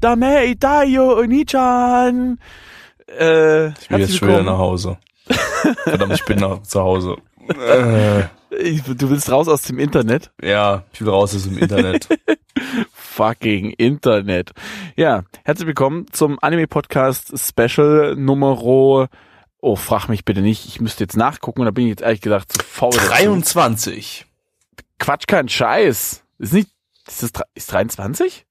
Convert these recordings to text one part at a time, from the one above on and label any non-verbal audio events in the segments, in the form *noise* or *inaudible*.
Dame Itayo Onichan. Äh, Ich will jetzt schon wieder nach Hause. Verdammt, ich bin noch zu Hause. Äh, Ich, du willst raus aus dem Internet? ja, ich will raus aus dem Internet. *laughs* Fucking Internet. Ja, herzlich willkommen zum Anime-Podcast Special Numero. Oh, frag mich bitte nicht. Ich müsste jetzt nachgucken und da bin ich jetzt ehrlich gesagt zu faul. dazu. 23. Quatsch, kein Scheiß. Ist nicht, ist das, ist 23?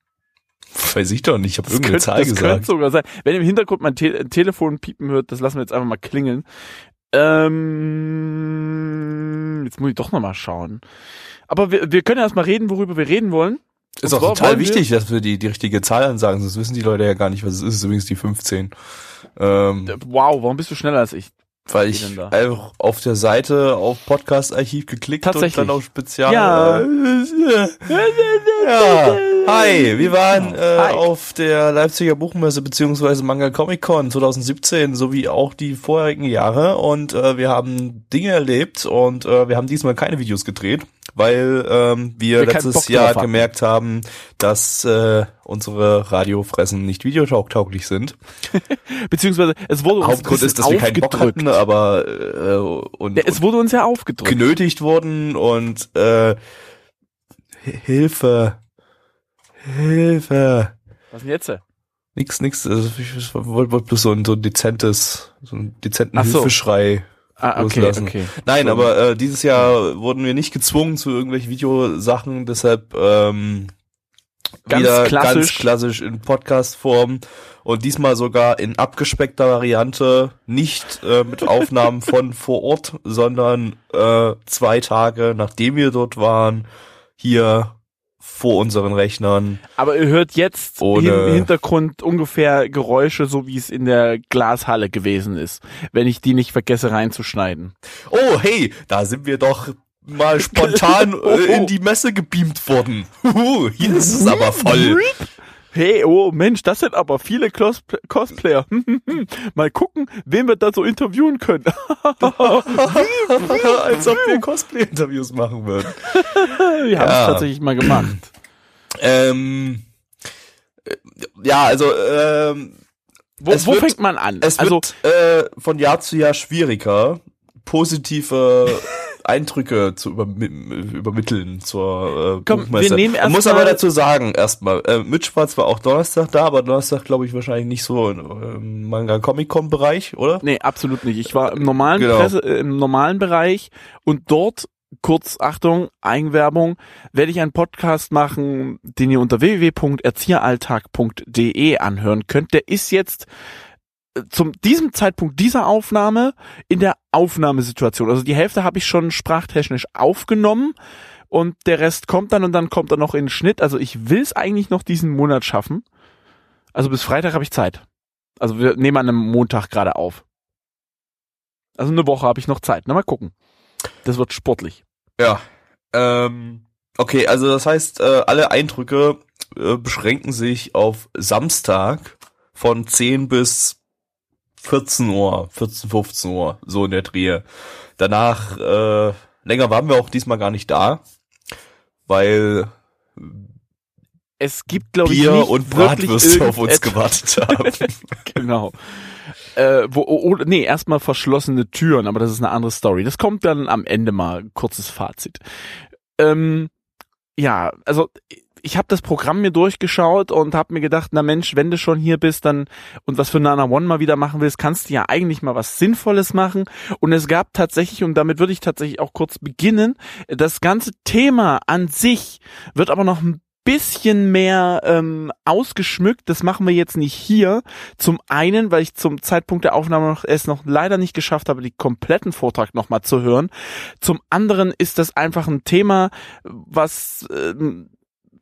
Weiß ich doch nicht, ich habe irgendeine könnte, Zahl das könnte gesagt. sogar sein. Wenn im Hintergrund mein Te Telefon piepen hört, das lassen wir jetzt einfach mal klingeln. Ähm, jetzt muss ich doch nochmal schauen. Aber wir, wir können erst mal reden, worüber wir reden wollen. Ist auch total wichtig, dass wir die, die richtige Zahl ansagen, sonst wissen die Leute ja gar nicht, was es ist. Es ist übrigens die 15. Ähm, Wow, warum bist du schneller als ich? Weil ich einfach auf der Seite auf Podcast-Archiv geklickt und dann auf Spezial. Ja. ja. Hi, wir waren äh, Hi. auf der Leipziger Buchmesse beziehungsweise Manga Comic Con 2017 sowie auch die vorherigen Jahre und äh, wir haben Dinge erlebt und äh, wir haben diesmal keine Videos gedreht, weil ähm, wir, Wir letztes Jahr hatten. gemerkt haben, dass äh, unsere Radiofressen nicht videotauglich sind. *laughs* Beziehungsweise, es wurde uns Hauptgrund ist, dass wir keinen Bock hatten, aber äh, und, Ja, es wurde uns ja aufgedrückt. genötigt wurden und äh, Hilfe, Hilfe. Was denn jetzt? Nix, nix. Also ich wollte bloß so ein, so ein dezentes, so einen dezenten Ach so. Ah, okay, loslassen. okay. Nein, aber äh, dieses Jahr wurden wir nicht gezwungen zu irgendwelchen Videosachen, deshalb ähm, Ganz wieder klassisch. ganz klassisch in Podcast-Form und diesmal sogar in abgespeckter Variante, nicht äh, mit *laughs* Aufnahmen von vor Ort, sondern äh, zwei Tage nachdem wir dort waren, hier vor unseren Rechnern. Aber ihr hört jetzt Ohne- im Hintergrund ungefähr Geräusche, so wie es in der Glashalle gewesen ist, wenn ich die nicht vergesse reinzuschneiden. Oh, hey, da sind wir doch mal spontan *laughs* äh, in die Messe gebeamt worden. Huhu, hier ist es aber voll. Hey, oh Mensch, das sind aber viele Cos Cosplayer. *laughs* Mal gucken, wen wir da so interviewen können. *laughs* Als ob wir Cosplay-Interviews machen würden. *laughs* Wir haben es Ja. tatsächlich mal gemacht. Ähm, äh, ja, also ähm, Wo, wo wird- fängt man an? es also, wird äh, von Jahr zu Jahr schwieriger, positive *laughs* Eindrücke zu übermi übermitteln zur äh, Komm, Buchmesse. wir nehmen Man erst muss mal- aber dazu sagen, erstmal, äh, Mitch war auch Donnerstag da, aber Donnerstag glaube ich wahrscheinlich nicht so im äh, Manga-Comic-Con-Bereich, oder? nee, absolut nicht. Ich war im normalen Genau. Presse, äh, im normalen Bereich und dort kurz Achtung, Eigenwerbung, werde ich einen Podcast machen, den ihr unter www.erzieheralltag.de anhören könnt. Der ist jetzt zum diesem Zeitpunkt dieser Aufnahme in der Aufnahmesituation. Also die Hälfte habe ich schon sprachtechnisch aufgenommen und der Rest kommt dann und dann kommt er noch in den Schnitt. Also ich will es eigentlich noch diesen Monat schaffen. Also bis Freitag habe ich Zeit. Also wir nehmen an einem Montag gerade auf. Also eine Woche habe ich noch Zeit. Na mal gucken. Das wird sportlich. Ja. Ähm, okay, also das heißt, äh, alle Eindrücke äh, beschränken sich auf Samstag von 10 bis 14 Uhr, 14, 15 Uhr, so in der Dreh. Danach, äh, länger waren wir auch diesmal gar nicht da, weil Es gibt glaube ich Bier und Bratwürste auf uns gewartet *laughs* haben. Genau. Äh, wo, oh, oh, nee, erstmal verschlossene Türen, aber das ist eine andere Story. Das kommt dann am Ende mal, kurzes Fazit. Ähm, ja, also ich habe das Programm mir durchgeschaut und habe mir gedacht, na Mensch, wenn du schon hier bist, dann und was für Nana One mal wieder machen willst, kannst du ja eigentlich mal was Sinnvolles machen. Und es gab tatsächlich, und damit würde ich tatsächlich auch kurz beginnen, das ganze Thema an sich wird aber noch ein bisschen mehr ähm, ausgeschmückt. Das machen wir jetzt nicht hier. Zum einen, weil ich zum Zeitpunkt der Aufnahme noch, es noch leider nicht geschafft habe, die kompletten Vortrag nochmal zu hören. Zum anderen ist das einfach ein Thema, was ähm,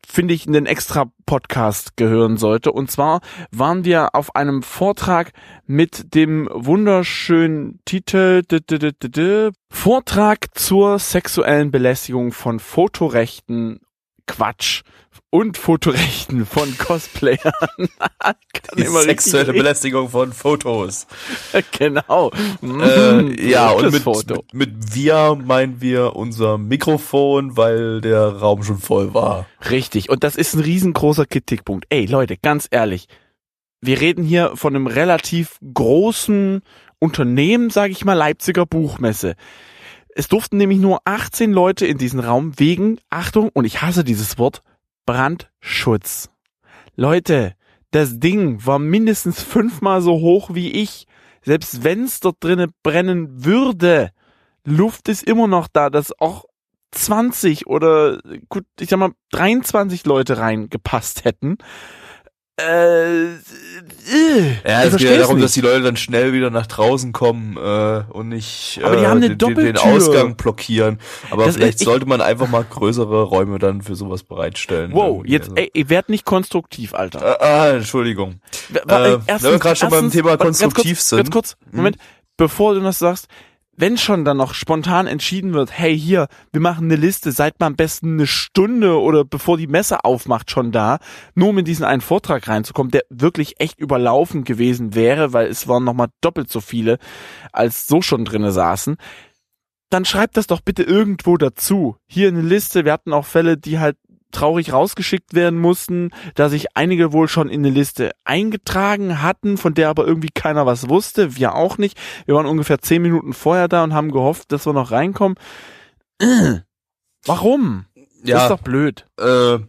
finde ich, einen extra Podcast gehören sollte. Und zwar waren wir auf einem Vortrag mit dem wunderschönen Titel Vortrag zur sexuellen Belästigung von Fotorechten Quatsch und Fotorechten von Cosplayern. *laughs* Die sexuelle. Belästigung von Fotos. *laughs* Genau. Äh, ja, und mit, Foto. mit, mit wir meinen wir unser Mikrofon, weil der Raum schon voll war. Richtig. Und das ist ein riesengroßer Kritikpunkt. Ey, Leute, ganz ehrlich. Wir reden hier von einem relativ großen Unternehmen, sage ich mal, Leipziger Buchmesse. Es durften nämlich nur 18 Leute in diesen Raum wegen, Achtung, und ich hasse dieses Wort, Brandschutz. Leute, das Ding war mindestens fünfmal so hoch wie ich. Selbst wenn's dort drinnen brennen würde, Luft ist immer noch da, dass auch 20 oder gut, ich sag mal 23 Leute reingepasst hätten. Äh, äh, Ja, es geht ja darum, nicht. dass die Leute dann schnell wieder nach draußen kommen äh, und nicht Aber die äh, den, den, den. Ausgang blockieren. Aber Das- vielleicht ich- sollte man einfach mal größere Räume dann für sowas bereitstellen. Wow, jetzt, Also- ey, werdet nicht konstruktiv, Alter. Ah, ah, Entschuldigung. W- äh, wenn wir gerade schon beim Thema warte, ganz konstruktiv kurz, sind. Ganz kurz, Hm? Moment, bevor du das sagst, wenn schon dann noch spontan entschieden wird, hey hier, wir machen eine Liste, seid mal am besten eine Stunde oder bevor die Messe aufmacht schon da, nur um in diesen einen Vortrag reinzukommen, der wirklich echt überlaufen gewesen wäre, weil es waren nochmal doppelt so viele, als so schon drinne saßen, dann schreibt das doch bitte irgendwo dazu. Hier eine Liste, wir hatten auch Fälle, die halt traurig rausgeschickt werden mussten, da sich einige wohl schon in eine Liste eingetragen hatten, von der aber irgendwie keiner was wusste, wir auch nicht. Wir waren ungefähr zehn Minuten vorher da und haben gehofft, dass wir noch reinkommen. Äh, *clears throat* Warum? Das Ja, ist doch blöd. äh,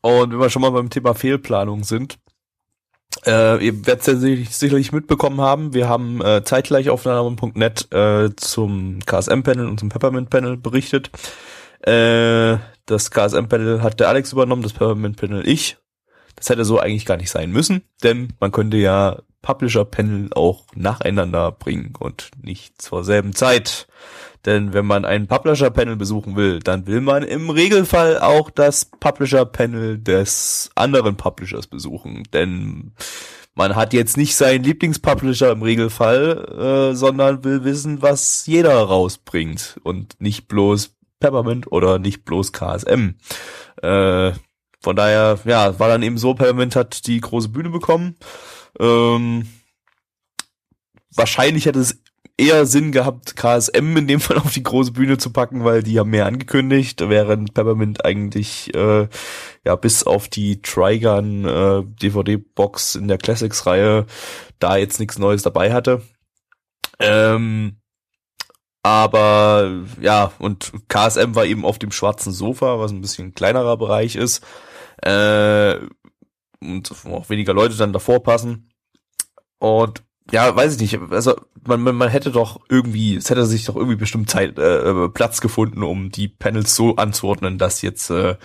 und wenn wir schon mal beim Thema Fehlplanung sind, äh, ihr werdet es ja sicherlich, mitbekommen haben, wir haben äh, zeitgleich auf äh, zum KSM-Panel und zum Peppermint-Panel berichtet. Äh, das KSM-Panel hat der Alex übernommen, das Peppermint-Panel ich. Das hätte so eigentlich gar nicht sein müssen, denn man könnte ja Publisher-Panel auch nacheinander bringen und nicht zur selben Zeit. Denn wenn man ein Publisher-Panel besuchen will, dann will man im Regelfall auch das Publisher-Panel des anderen Publishers besuchen. Denn man hat jetzt nicht seinen Lieblingspublisher im Regelfall, äh, sondern will wissen, was jeder rausbringt und nicht bloß Peppermint oder nicht bloß KSM. Äh, von daher, ja, war dann eben so, Peppermint hat die große Bühne bekommen. Ähm, wahrscheinlich hätte es eher Sinn gehabt, KSM in dem *laughs* Fall auf die große Bühne zu packen, weil die haben mehr angekündigt, während Peppermint eigentlich äh, ja bis auf die Trigun äh, DVD-Box in der Classics-Reihe da jetzt nichts Neues dabei hatte. Ähm, aber ja, und KSM war eben auf dem schwarzen Sofa, was ein bisschen kleinerer Bereich ist. Äh, und auch weniger Leute dann davor passen. Und ja, weiß ich nicht, also man, man, man hätte doch irgendwie, es hätte sich doch irgendwie bestimmt Zeit, äh, Platz gefunden, um die Panels so anzuordnen, dass jetzt äh,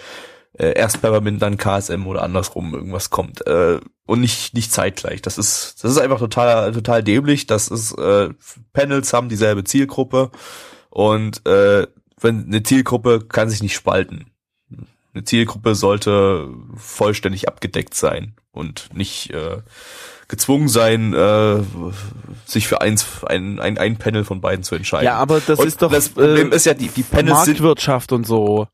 äh, erst Peppermint, dann KSM oder andersrum irgendwas kommt. Äh, und nicht, nicht zeitgleich. Das ist, das ist einfach total, total dämlich. Das ist, äh, Panels haben dieselbe Zielgruppe und äh, wenn eine Zielgruppe kann sich nicht spalten. Eine Zielgruppe sollte vollständig abgedeckt sein und nicht äh, gezwungen sein, äh, sich für eins, ein, ein, ein Panel von beiden zu entscheiden. Ja, aber das und ist doch das Problem äh, ist ja, die, die Panels sind, Marktwirtschaft und so.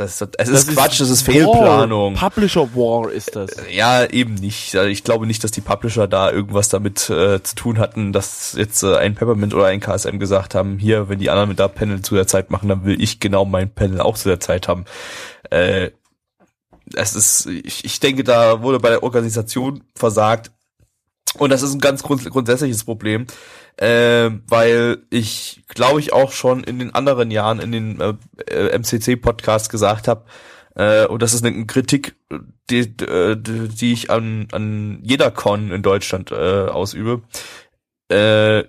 Das ist, es ist Quatsch, das ist War. Fehlplanung. Publisher War ist das. Ja, eben nicht. Also Ich glaube nicht, dass die Publisher da irgendwas damit äh, zu tun hatten, dass jetzt äh, ein Peppermint oder ein KSM gesagt haben, hier, wenn die anderen mit da Panel zu der Zeit machen, dann will ich genau mein Panel auch zu der Zeit haben. Äh, es ist, ich, ich denke, da wurde bei der Organisation versagt. Und das ist ein ganz grund grundsätzliches Problem, äh, weil ich, glaube ich, auch schon in den anderen Jahren in den äh, MCC-Podcasts gesagt habe, äh, und das ist eine Kritik, die, äh, die, die ich an, an jeder Con in Deutschland äh, ausübe. Äh,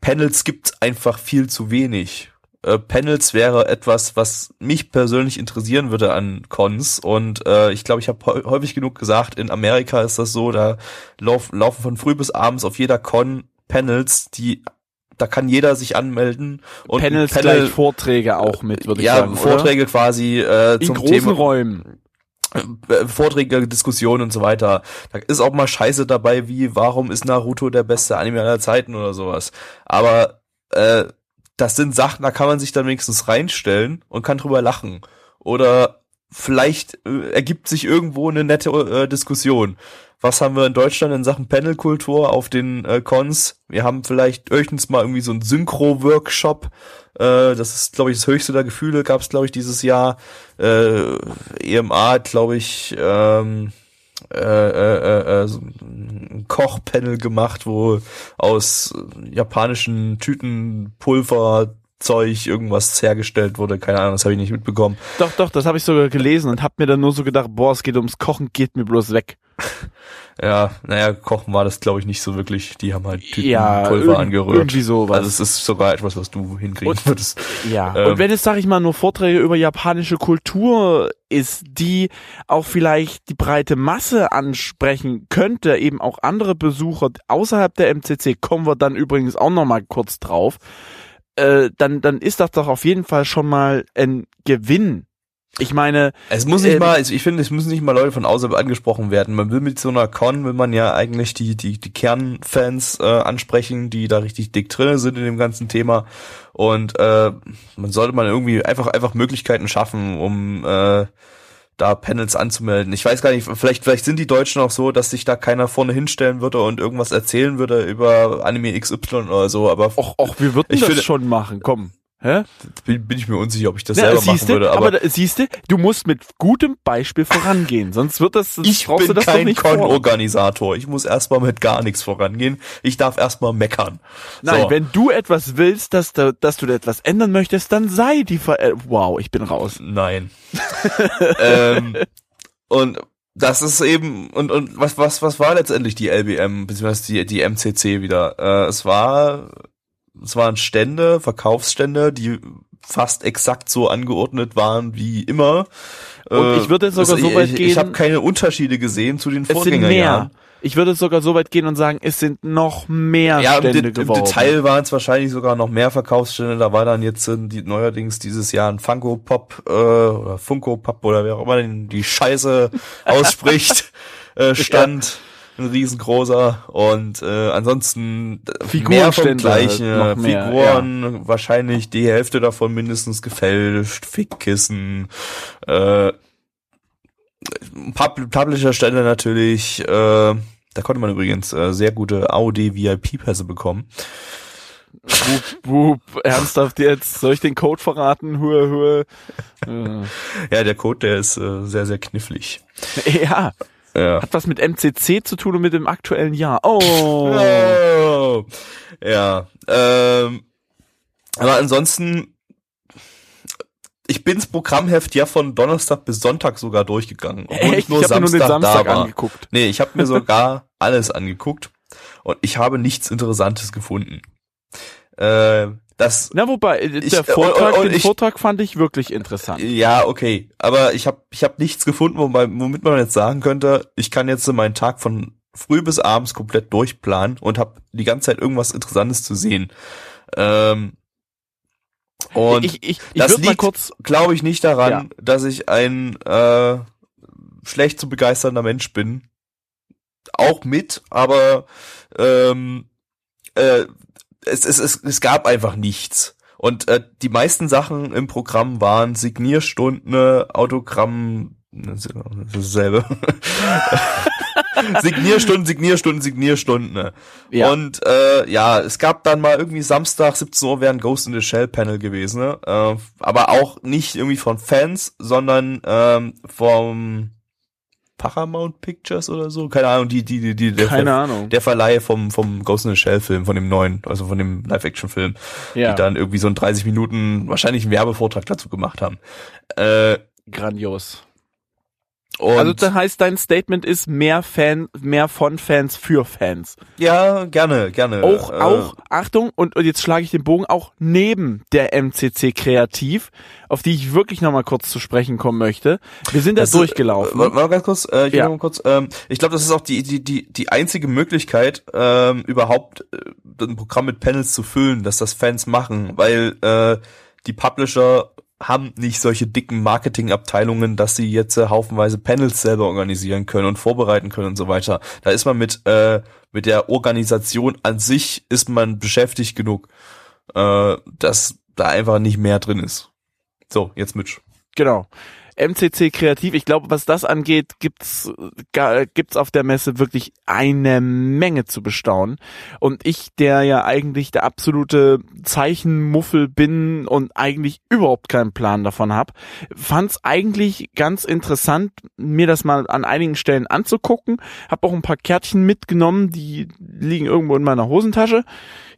Panels gibt einfach viel zu wenig. Äh, Panels wäre etwas, was mich persönlich interessieren würde an Cons. Und äh, ich glaube, ich habe häufig genug gesagt, in Amerika ist das so, da lauf, laufen von früh bis abends auf jeder Con Panels, die da kann jeder sich anmelden und Panels Panel, gleich Vorträge auch mit, würde ich ja, sagen. Vorträge quasi äh, Oder? In zum großen Thema. Räumen. äh, Vorträge, Diskussionen und so weiter. Da ist auch mal Scheiße dabei, wie warum ist Naruto der beste Anime aller Zeiten oder sowas. Aber äh, das sind Sachen, da kann man sich dann wenigstens reinstellen und kann drüber lachen. Oder vielleicht äh, ergibt sich irgendwo eine nette äh, Diskussion. Was haben wir in Deutschland in Sachen Panelkultur auf den äh, Cons? Wir haben vielleicht höchstens mal irgendwie so einen Synchro-Workshop. Äh, das ist, glaube ich, das höchste der Gefühle gab es, glaube ich, dieses Jahr. Äh, EMA glaube ich, ähm, äh, äh, äh, so ein Kochpanel gemacht, wo aus japanischen Tüten Pulver Zeug irgendwas hergestellt wurde, keine Ahnung, das habe ich nicht mitbekommen. Doch, doch, das habe ich sogar gelesen und habe mir dann nur so gedacht, boah, es geht ums Kochen, geht mir bloß weg. *laughs* Ja, naja, kochen war das glaube ich nicht so wirklich. Die haben halt Tüten Ja, Pulver angerührt. irgendwie sowas. Also es ist sogar etwas, was du hinkriegen Und- würdest. Ja. Ähm. und wenn es, sag ich mal, nur Vorträge über japanische Kultur ist, die auch vielleicht die breite Masse ansprechen könnte, eben auch andere Besucher außerhalb der MCC, kommen wir dann übrigens auch nochmal kurz drauf, äh, dann, dann ist das doch auf jeden Fall schon mal ein Gewinn. Ich meine, Es muss nicht Ähm, mal, ich finde, es müssen nicht mal Leute von außerhalb angesprochen werden. Man will mit so einer Con, will man ja eigentlich die, die, die Kernfans äh, ansprechen, die da richtig dick drin sind in dem ganzen Thema. Und äh, man sollte man irgendwie einfach, einfach Möglichkeiten schaffen, um äh, da Panels anzumelden. Ich weiß gar nicht, vielleicht, vielleicht sind die Deutschen auch so, dass sich da keiner vorne hinstellen würde und irgendwas erzählen würde über Anime XY oder so, aber och, och, wir würden Ich das finde- schon machen, komm. Hä? bin, bin ich mir unsicher, ob ich das Na, selber machen siehste, würde. aber, Aber, da, siehste, du musst mit gutem Beispiel vorangehen, sonst wird das, sonst ich brauchst bin du das kein. Con-Organisator. Ich muss erstmal mit gar nichts vorangehen. Ich darf erstmal meckern. Nein, So. wenn du etwas willst, dass du, dass du etwas ändern möchtest, dann sei die Ver äh, Wow, ich bin raus. Nein. *laughs* ähm, und das ist eben, und, und was, was, was war letztendlich die LBM, beziehungsweise die, die MCC wieder? Äh, es war, es waren Stände, Verkaufsstände, die fast exakt so angeordnet waren wie immer. Und Äh, ich würde sogar es- so weit ich, gehen- Ich habe keine Unterschiede gesehen zu den Es sind Vorgängerjahren. mehr. Ich würde sogar so weit gehen und sagen, es sind noch mehr Ja, im, Stände im geworden. Detail waren es wahrscheinlich sogar noch mehr Verkaufsstände. Da war dann jetzt äh, die, neuerdings dieses Jahr ein Funko Pop äh, oder Funko Pop oder wer auch immer die Scheiße *laughs* ausspricht, äh, stand. Ein riesengroßer und äh, ansonsten äh, mehr vom gleichen. mehr, Figuren, wahrscheinlich die Hälfte davon mindestens gefälscht, Fickkissen, äh, Pub Publisher-Stände natürlich, äh, da konnte man übrigens äh, sehr gute AOD-VIP-Pässe bekommen. Wup, wup, ernsthaft jetzt? Soll ich den Code verraten? Hue, hue. *laughs* Ja, der Code, der ist äh, sehr, sehr knifflig. *laughs* ja, Ja. hat was mit MCC zu tun und mit dem aktuellen Jahr. Oh. Oh. Ja. Ähm, aber ansonsten, ich bin's Programmheft ja von Donnerstag bis Sonntag sogar durchgegangen. obwohl Echt? Ich habe mir nur den Samstag da war. angeguckt. Nee, ich habe mir *laughs* sogar alles angeguckt und ich habe nichts Interessantes gefunden. Äh, das Na, wobei, äh, Ich- der Vortrag, und- und den ich- Vortrag fand ich wirklich interessant. Ja, okay. Aber ich habe ich hab nichts gefunden, womit man jetzt sagen könnte, ich kann jetzt meinen Tag von früh bis abends komplett durchplanen und habe die ganze Zeit irgendwas Interessantes zu sehen. Ähm, und ich ich, ich das liegt- glaube ich nicht daran, Ja. dass ich ein äh, schlecht zu begeisternder Mensch bin. Auch mit, aber ähm, äh, es, es, es, es gab einfach nichts. Und äh, die meisten Sachen im Programm waren Signierstunden, Autogramm, das ist dasselbe. *laughs* Signierstunden, Signierstunden, Signierstunden. ja, Und äh, ja, es gab dann mal irgendwie Samstag 17 Uhr wäre ein Ghost in the Shell Panel gewesen, ne? äh, aber auch nicht irgendwie von Fans, sondern ähm, vom Paramount Pictures oder so, keine Ahnung, die die die, die der, keine der, Ahnung. der Verleih vom vom Ghost in the Shell Film, von dem neuen, also von dem Live Action Film, ja, die dann irgendwie so einen 30 Minuten wahrscheinlich einen Werbevortrag dazu gemacht haben. Äh, grandios. Und also das heißt, dein Statement ist mehr Fan, mehr von Fans für Fans. ja, gerne, gerne. Auch, Äh, auch, Achtung, und, und jetzt schlage ich den Bogen auch neben der MCC Kreativ, auf die ich wirklich nochmal kurz zu sprechen kommen möchte. Wir sind da Das ist- durchgelaufen. Äh, mal ganz kurz, äh, ich Ja. kurz, ähm, ich glaube, das ist auch die, die, die, die einzige Möglichkeit, ähm, überhaupt äh, ein Programm mit Panels zu füllen, dass das Fans machen, weil äh, die Publisher haben nicht solche dicken Marketingabteilungen, dass sie jetzt äh, haufenweise Panels selber organisieren können und vorbereiten können und so weiter. Da ist man mit äh, mit der Organisation an sich ist man beschäftigt genug, äh, dass da einfach nicht mehr drin ist. So, jetzt Mitch. Genau. MCC Kreativ, ich glaube, was das angeht, gibt's gibt's auf der Messe wirklich eine Menge zu bestaunen. Und ich, der ja eigentlich der absolute Zeichenmuffel bin und eigentlich überhaupt keinen Plan davon habe, fand's eigentlich ganz interessant, mir das mal an einigen Stellen anzugucken. Hab auch ein paar Kärtchen mitgenommen, die liegen irgendwo in meiner Hosentasche,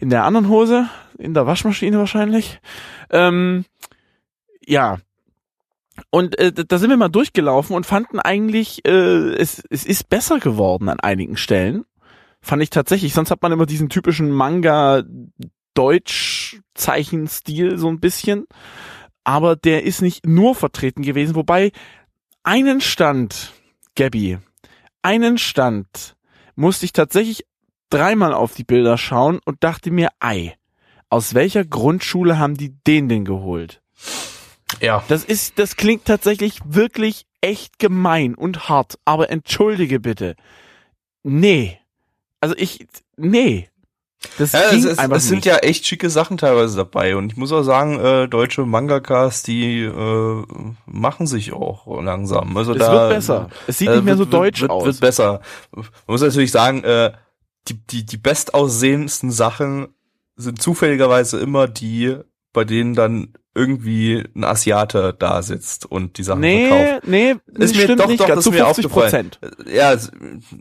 in der anderen Hose, in der Waschmaschine wahrscheinlich. Ähm, ja, und äh, da sind wir mal durchgelaufen und fanden eigentlich, äh, es, es ist besser geworden an einigen Stellen. Fand ich tatsächlich. Sonst hat man immer diesen typischen Manga-Deutsch-Zeichenstil so ein bisschen. Aber der ist nicht nur vertreten gewesen. Wobei einen Stand, Gabby, einen Stand musste ich tatsächlich dreimal auf die Bilder schauen und dachte mir, ei, aus welcher Grundschule haben die den denn geholt? Ja. Das ist, das klingt tatsächlich wirklich echt gemein und hart, aber entschuldige bitte. Nee. Also ich, nee. Das Ja, es, es, es sind ja echt schicke Sachen teilweise dabei und ich muss auch sagen, äh, deutsche Mangakas, die äh, machen sich auch langsam. Also es da, wird besser. Es sieht äh, nicht mehr so wird, deutsch wird, aus. Wird besser. Man muss natürlich sagen, äh, die, die, die bestaussehendsten Sachen sind zufälligerweise immer die, bei denen dann irgendwie ein Asiate da sitzt und die Sachen verkauft. nee, nee, Ist mir stimmt doch, nicht doch, ganz. das Zu ist mir 50 Prozent. Ja,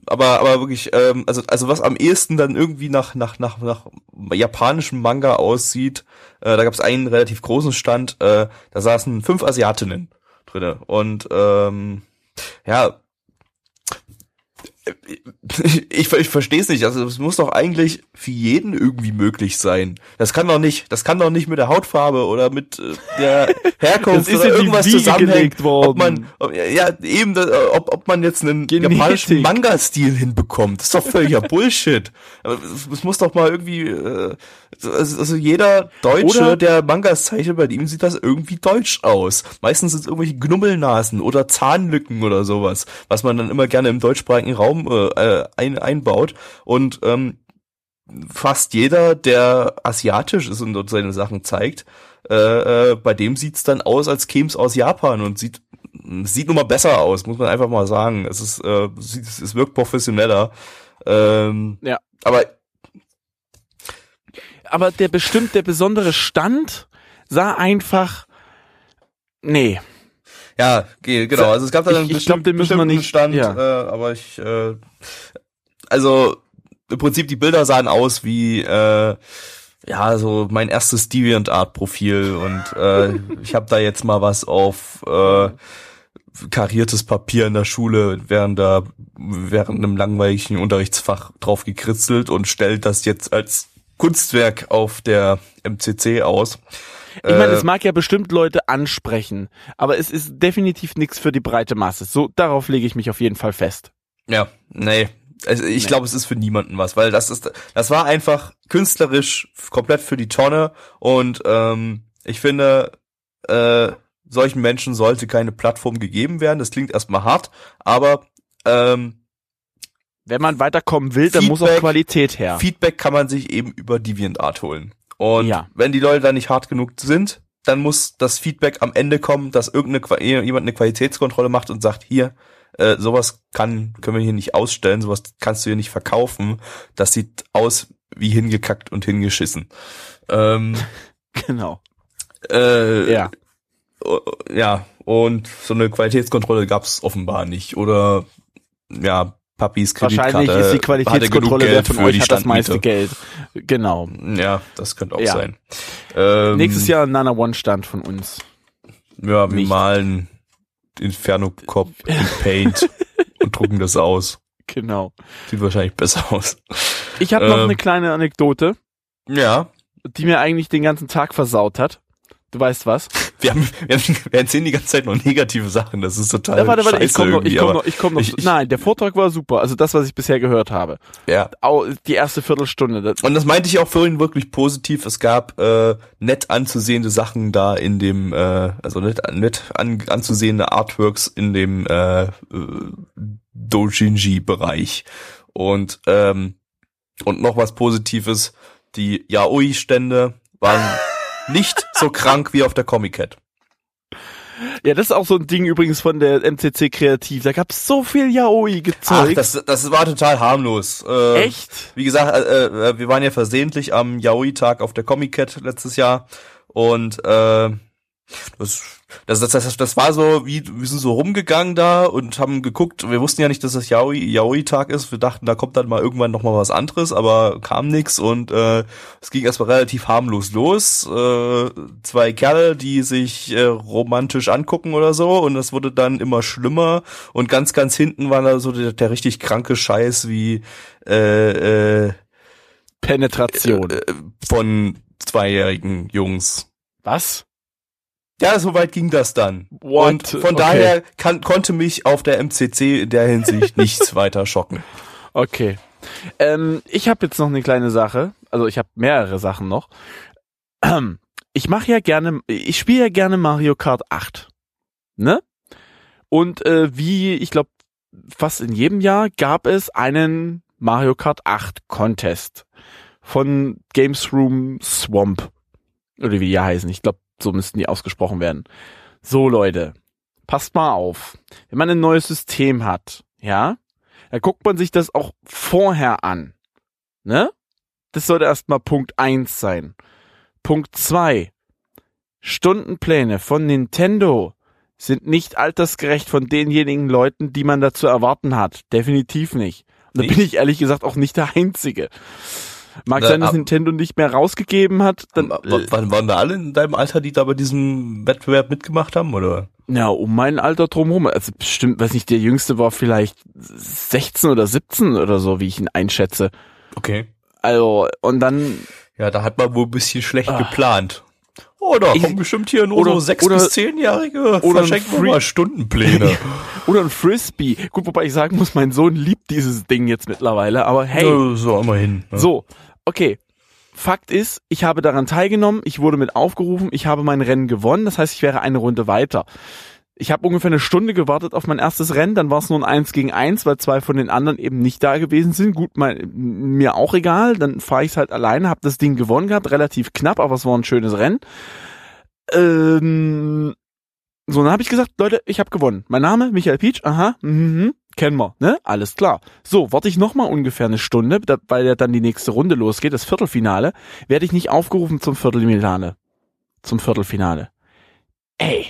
aber aber wirklich, ähm, also also was am ehesten dann irgendwie nach nach nach nach japanischem Manga aussieht, äh, da gab es einen relativ großen Stand, äh, da saßen fünf Asiatinnen drinne und ähm, ja, *laughs* ich, ich verstehe es nicht. Also es muss doch eigentlich für jeden irgendwie möglich sein. Das kann doch nicht, das kann doch nicht mit der Hautfarbe oder mit äh, der *laughs* Herkunft oder irgendwas Wiege zusammenhängt. gelegt worden. Ob man, ob, ja eben, ob, ob man jetzt einen Genetik. japanischen Manga-Stil hinbekommt. Das ist doch völliger *laughs* Bullshit. Es, muss doch mal irgendwie, äh, also, jeder Deutsche, Oder- der Mangas zeichnet, bei ihm sieht das irgendwie deutsch aus. Meistens sind es irgendwelche Knubbelnasen oder Zahnlücken oder sowas, was man dann immer gerne im deutschsprachigen Raum äh, äh, ein, einbaut. Und ähm, fast jeder, der asiatisch ist und dort seine Sachen zeigt, äh, äh, bei dem sieht's dann aus, als käme's aus Japan und sieht sieht nun mal besser aus, muss man einfach mal sagen. Es ist äh, sieht, es wirkt professioneller. Ähm, Ja. Aber Aber der bestimmt, der besondere Stand sah einfach, nee. Ja, ge- genau. Also es gab da Ich- einen ich glaub, den müssen wir bestimmten nicht- Stand, ja. äh, aber ich, äh, also im Prinzip die Bilder sahen aus wie, äh, ja, so mein erstes DeviantArt-Profil und äh, *laughs* ich habe da jetzt mal was auf äh, kariertes Papier in der Schule während da während einem langweiligen Unterrichtsfach drauf gekritzelt und stellt das jetzt als Kunstwerk auf der MCC aus. Ich meine, Äh, es mag ja bestimmt Leute ansprechen, aber es ist definitiv nichts für die breite Masse. So, darauf lege ich mich auf jeden Fall fest. Ja, nee. Also ich Nee. glaube, es ist für niemanden was, weil das ist, das war einfach künstlerisch komplett für die Tonne und ähm, ich finde, äh, solchen Menschen sollte keine Plattform gegeben werden. Das klingt erstmal hart, aber ähm, Wenn man weiterkommen will, dann muss auch Feedback- Qualität her. Feedback kann man sich eben über DeviantArt holen. Und Ja. wenn die Leute da nicht hart genug sind, dann muss das Feedback am Ende kommen, dass irgendeine jemand eine Qualitätskontrolle macht und sagt, hier, äh, sowas kann, können wir hier nicht ausstellen, sowas kannst du hier nicht verkaufen. Das sieht aus wie hingekackt und hingeschissen. Ähm, *laughs* Genau. äh, Ja. ja, und so eine Qualitätskontrolle gab's offenbar nicht. Oder ja, Papis Kreditkarte Wahrscheinlich ist die Qualitätskontrolle, wer von euch hat das meiste. Geld. Genau. Ja, das könnte auch Ja. sein. Ähm, Nächstes Jahr ein Nana One Stand von uns. Ja, wir nicht. malen Inferno Cop in Paint *laughs* und drucken das aus. Genau. Sieht wahrscheinlich besser aus. Ich habe noch Ähm. eine kleine Anekdote, Ja. die mir eigentlich den ganzen Tag versaut hat. Du weißt was? Wir, haben, wir, haben, wir erzählen die ganze Zeit nur negative Sachen. Das ist total Ja, warte, warte, ich komme noch, ich aber noch, ich komme noch. ich- ich- Nein, der Vortrag war super. Also das, was ich bisher gehört habe. Ja. Au, die erste Viertelstunde. Das, Und das meinte ich auch vorhin wirklich positiv. Es gab äh, nett anzusehende Sachen da in dem, äh, also nett, nett an, anzusehende Artworks in dem äh, Dojinji-Bereich. Und ähm, und noch was Positives: Die Yaoi-Stände waren nicht so krank wie auf der Comic-Cat. ja, das ist auch so ein Ding übrigens von der MCC Kreativ. Da gab's so viel Yaoi Ach, gezeigt. das, das war total harmlos. Äh, Echt? Wie gesagt, äh, äh, wir waren ja versehentlich am Yaoi-Tag auf der Comic-Cat letztes Jahr und äh, das, das, das, das, das war so, wie wir sind so rumgegangen da und haben geguckt. Wir wussten ja nicht, dass das Yaoi, Yaoi-Tag ist. Wir dachten, da kommt dann mal irgendwann noch mal was anderes, aber kam nix und äh, es ging erstmal relativ harmlos los. Äh, zwei Kerle, die sich äh, romantisch angucken oder so und das wurde dann immer schlimmer und ganz, ganz hinten war da so der, der richtig kranke Scheiß wie äh, äh, Penetration. äh, von zweijährigen Jungs. was? Ja, so weit ging das dann. What? Und von Okay. daher kann, konnte mich auf der MCC in der Hinsicht nichts *laughs* weiter schocken. Okay. Ähm, ich habe jetzt noch eine kleine Sache. Also ich habe mehrere Sachen noch. *clears throat* Ich mache ja gerne, ich spiele ja gerne Mario Kart 8. Ne? Und äh, wie, ich glaube, fast in jedem Jahr gab es einen Mario Kart 8 Contest von Games Room Swamp. Oder wie die heißen. Ich glaube, so müssten die ausgesprochen werden. So, Leute, passt mal auf. Wenn man ein neues System hat, ja, dann guckt man sich das auch vorher an. Ne? Das sollte erstmal Punkt eins sein. Punkt zwei: Stundenpläne von Nintendo sind nicht altersgerecht von denjenigen Leuten, die man dazu erwarten hat. Definitiv nicht. Und da bin ich ehrlich gesagt auch nicht der Einzige. Mag Na, sein, dass ab- Nintendo nicht mehr rausgegeben hat. Dann, Wann waren da alle in deinem Alter, die da bei diesem Wettbewerb mitgemacht haben, oder? Ja, um mein Alter drumherum. Also bestimmt, weiß nicht, der Jüngste war vielleicht 16 oder 17 oder so, wie ich ihn einschätze. Okay. Also, und dann, Ja, da hat man wohl ein bisschen schlecht Ah. geplant. Oh, da Ich- kommen bestimmt hier nur oder- so sechs oder- bis zehnjährige. verschenken mal Stundenpläne. *laughs* oder ein Frisbee. Gut, wobei ich sagen muss, mein Sohn liebt dieses Ding jetzt mittlerweile, aber hey, Ja, so immerhin. ne? so, okay. Fakt ist, ich habe daran teilgenommen, ich wurde mit aufgerufen, ich habe mein Rennen gewonnen, das heißt, ich wäre eine Runde weiter. Ich habe ungefähr eine Stunde gewartet auf mein erstes Rennen, dann war es nur ein Eins gegen Eins, weil zwei von den anderen eben nicht da gewesen sind. Gut, mein, mir auch egal, dann fahre ich halt alleine, habe das Ding gewonnen gehabt, relativ knapp, aber es war ein schönes Rennen. Ähm, so, dann habe ich gesagt, Leute, ich habe gewonnen. Mein Name, Michael Pietsch, aha, mhm, kennen wir, ne? Alles klar. So, warte ich noch mal ungefähr eine Stunde, da, weil ja dann die nächste Runde losgeht, das Viertelfinale, werde ich nicht aufgerufen zum Viertelfinale. Zum Viertelfinale. Ey,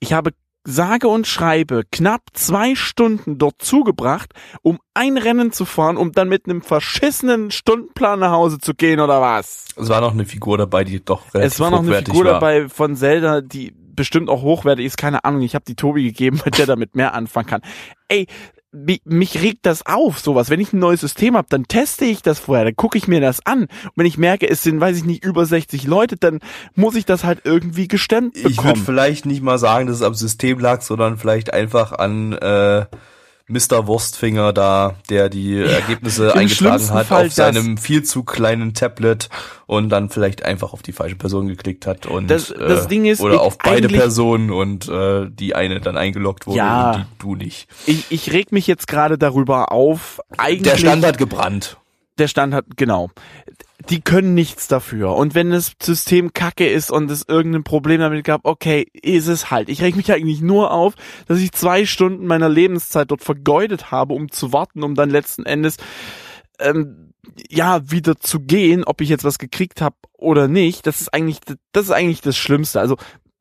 ich habe sage und schreibe knapp zwei Stunden dort zugebracht, um ein Rennen zu fahren, um dann mit einem verschissenen Stundenplan nach Hause zu gehen oder was? Es war noch eine Figur dabei, die doch relativ Es war noch eine Figur war. dabei von Zelda, die bestimmt auch hochwertig ist, keine Ahnung. Ich habe die Tobi gegeben, *laughs* weil der damit mehr anfangen kann. Ey, mich regt das auf, sowas. Wenn ich ein neues System habe, dann teste ich das vorher, dann gucke ich mir das an. Und wenn ich merke, es sind, weiß ich nicht, über 60 Leute, dann muss ich das halt irgendwie gestemmt Ich würde bekommen. vielleicht nicht mal sagen, dass es am System lag, sondern vielleicht einfach an äh, Mr. Wurstfinger da, der die Ergebnisse im eingetragen hat Fall auf seinem viel zu kleinen Tablet und dann vielleicht einfach auf die falsche Person geklickt hat und Das- das äh, Ding ist, oder auf beide Personen und äh, die eine dann eingeloggt wurde Ja. und die du nicht. ich, ich reg mich jetzt gerade darüber auf. Eigentlich Der Stand hat gebrannt. Der Stand hat, genau. Die können nichts dafür. Und wenn das System kacke ist und es irgendein Problem damit gab, okay, ist es halt. Ich reg mich eigentlich nur auf, dass ich zwei Stunden meiner Lebenszeit dort vergeudet habe, um zu warten, um dann letzten Endes ähm, ja wieder zu gehen, ob ich jetzt was gekriegt habe oder nicht. Das ist eigentlich, das ist eigentlich das Schlimmste. Also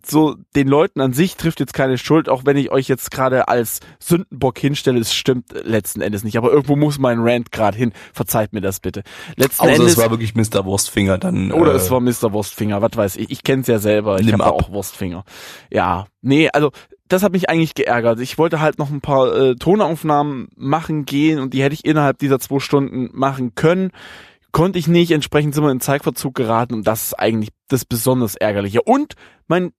so den Leuten an sich trifft jetzt keine Schuld, auch wenn ich euch jetzt gerade als Sündenbock hinstelle, es stimmt letzten Endes nicht. Aber irgendwo muss mein Rant gerade hin. Verzeiht mir das bitte. Letzten Außer Endes es war wirklich Mr. Wurstfinger dann. oder äh, es war Mr. Wurstfinger, was weiß ich. Ich kenn's ja selber. Ich habe auch Wurstfinger. Ja, nee, also das hat mich eigentlich geärgert. Ich wollte halt noch ein paar äh, Tonaufnahmen machen gehen und die hätte ich innerhalb dieser zwei Stunden machen können. konnte ich nicht, entsprechend sind wir in Zeitverzug geraten und das ist eigentlich das besonders ärgerliche. Und mein